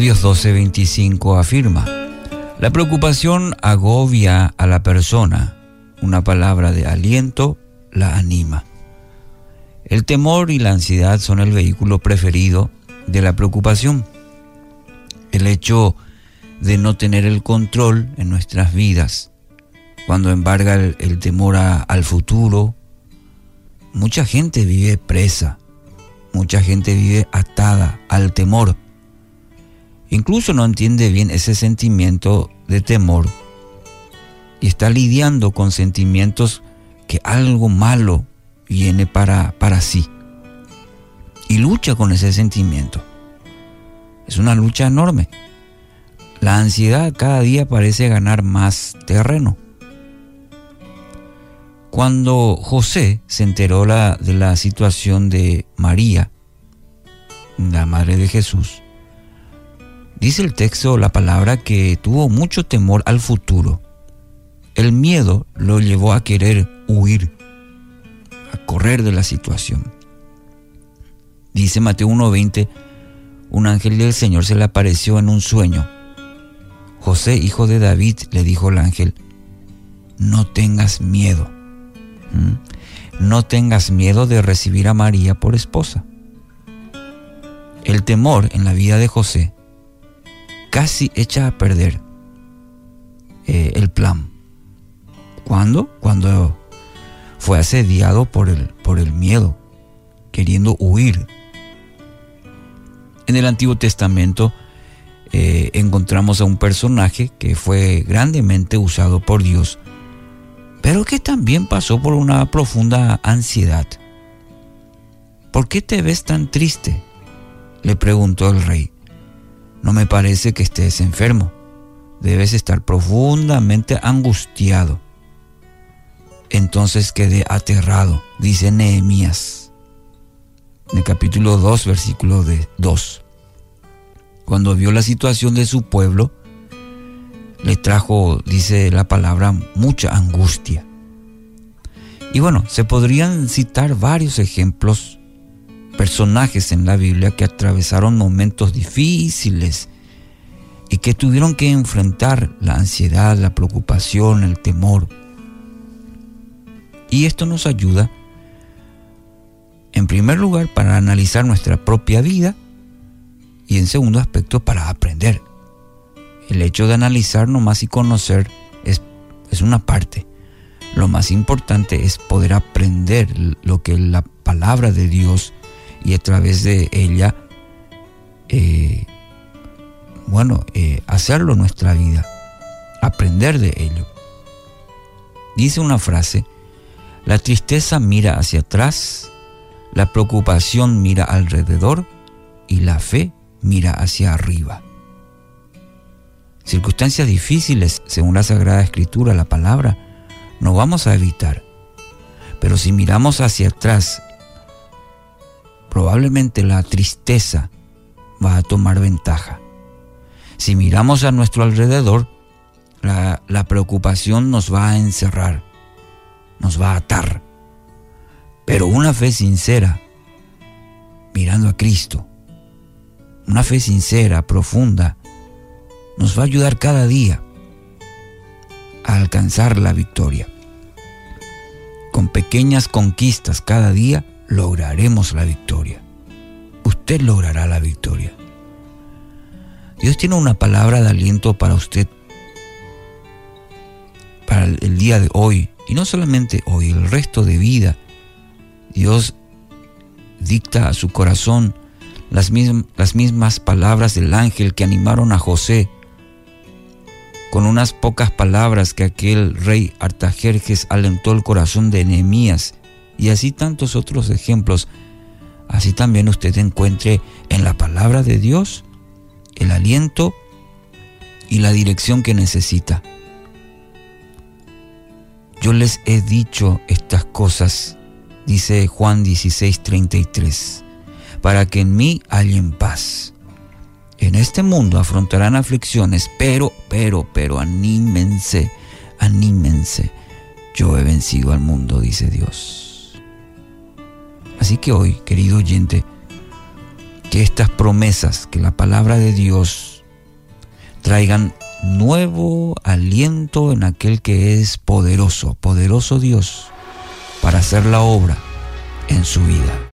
Proverbios 12:25 afirma, la preocupación agobia a la persona, una palabra de aliento la anima. El temor y la ansiedad son el vehículo preferido de la preocupación. El hecho de no tener el control en nuestras vidas, cuando embarga el, temor al futuro, mucha gente vive presa, mucha gente vive atada al temor. Incluso no entiende bien ese sentimiento de temor y está lidiando con sentimientos que algo malo viene para, para sí. Y lucha con ese sentimiento. Es una lucha enorme. La ansiedad cada día parece ganar más terreno. Cuando José se enteró de la situación de María, la madre de Jesús, dice el texto, la palabra, que tuvo mucho temor al futuro. El miedo lo llevó a querer huir, a correr de la situación. Dice Mateo 1.20, un ángel del Señor se le apareció en un sueño. José, hijo de David, le dijo el ángel, no tengas miedo. No tengas miedo de recibir a María por esposa. El temor en la vida de José casi echa a perder eh, el plan. ¿Cuándo? Cuando fue asediado por el, por el miedo, queriendo huir. En el Antiguo Testamento eh, encontramos a un personaje que fue grandemente usado por Dios, pero que también pasó por una profunda ansiedad. ¿Por qué te ves tan triste? le preguntó el rey. No me parece que estés enfermo. Debes estar profundamente angustiado. Entonces quedé aterrado, dice Nehemías, en el capítulo 2, versículo 2. Cuando vio la situación de su pueblo, le trajo, dice la palabra, mucha angustia. Y bueno, se podrían citar varios ejemplos personajes en la Biblia que atravesaron momentos difíciles y que tuvieron que enfrentar la ansiedad, la preocupación, el temor. Y esto nos ayuda, en primer lugar, para analizar nuestra propia vida y en segundo aspecto, para aprender. El hecho de analizar nomás y conocer es, es una parte. Lo más importante es poder aprender lo que la palabra de Dios y a través de ella, eh, bueno, eh, hacerlo nuestra vida, aprender de ello. Dice una frase, la tristeza mira hacia atrás, la preocupación mira alrededor y la fe mira hacia arriba. Circunstancias difíciles, según la Sagrada Escritura, la palabra, no vamos a evitar. Pero si miramos hacia atrás probablemente la tristeza va a tomar ventaja. Si miramos a nuestro alrededor, la, preocupación nos va a encerrar, nos va a atar. Pero una fe sincera, mirando a Cristo, una fe sincera, profunda, nos va a ayudar cada día a alcanzar la victoria. Con pequeñas conquistas cada día, lograremos la victoria. Usted logrará la victoria. Dios tiene una palabra de aliento para usted, para el día de hoy, y no solamente hoy, el resto de vida. Dios dicta a su corazón las, las mismas palabras del ángel que animaron a José, con unas pocas palabras que aquel rey Artajerjes alentó el corazón de Nehemías y así tantos otros ejemplos. Así también usted encuentre en la palabra de Dios el aliento y la dirección que necesita. Yo les he dicho estas cosas, dice Juan 16:33, para que en mí hallen paz. En este mundo afrontarán aflicciones, pero, pero, pero anímense, anímense. Yo he vencido al mundo, dice Dios. Así que hoy, querido oyente, que estas promesas que la palabra de Dios traigan nuevo aliento en aquel que es poderoso, poderoso Dios, para hacer la obra en su vida.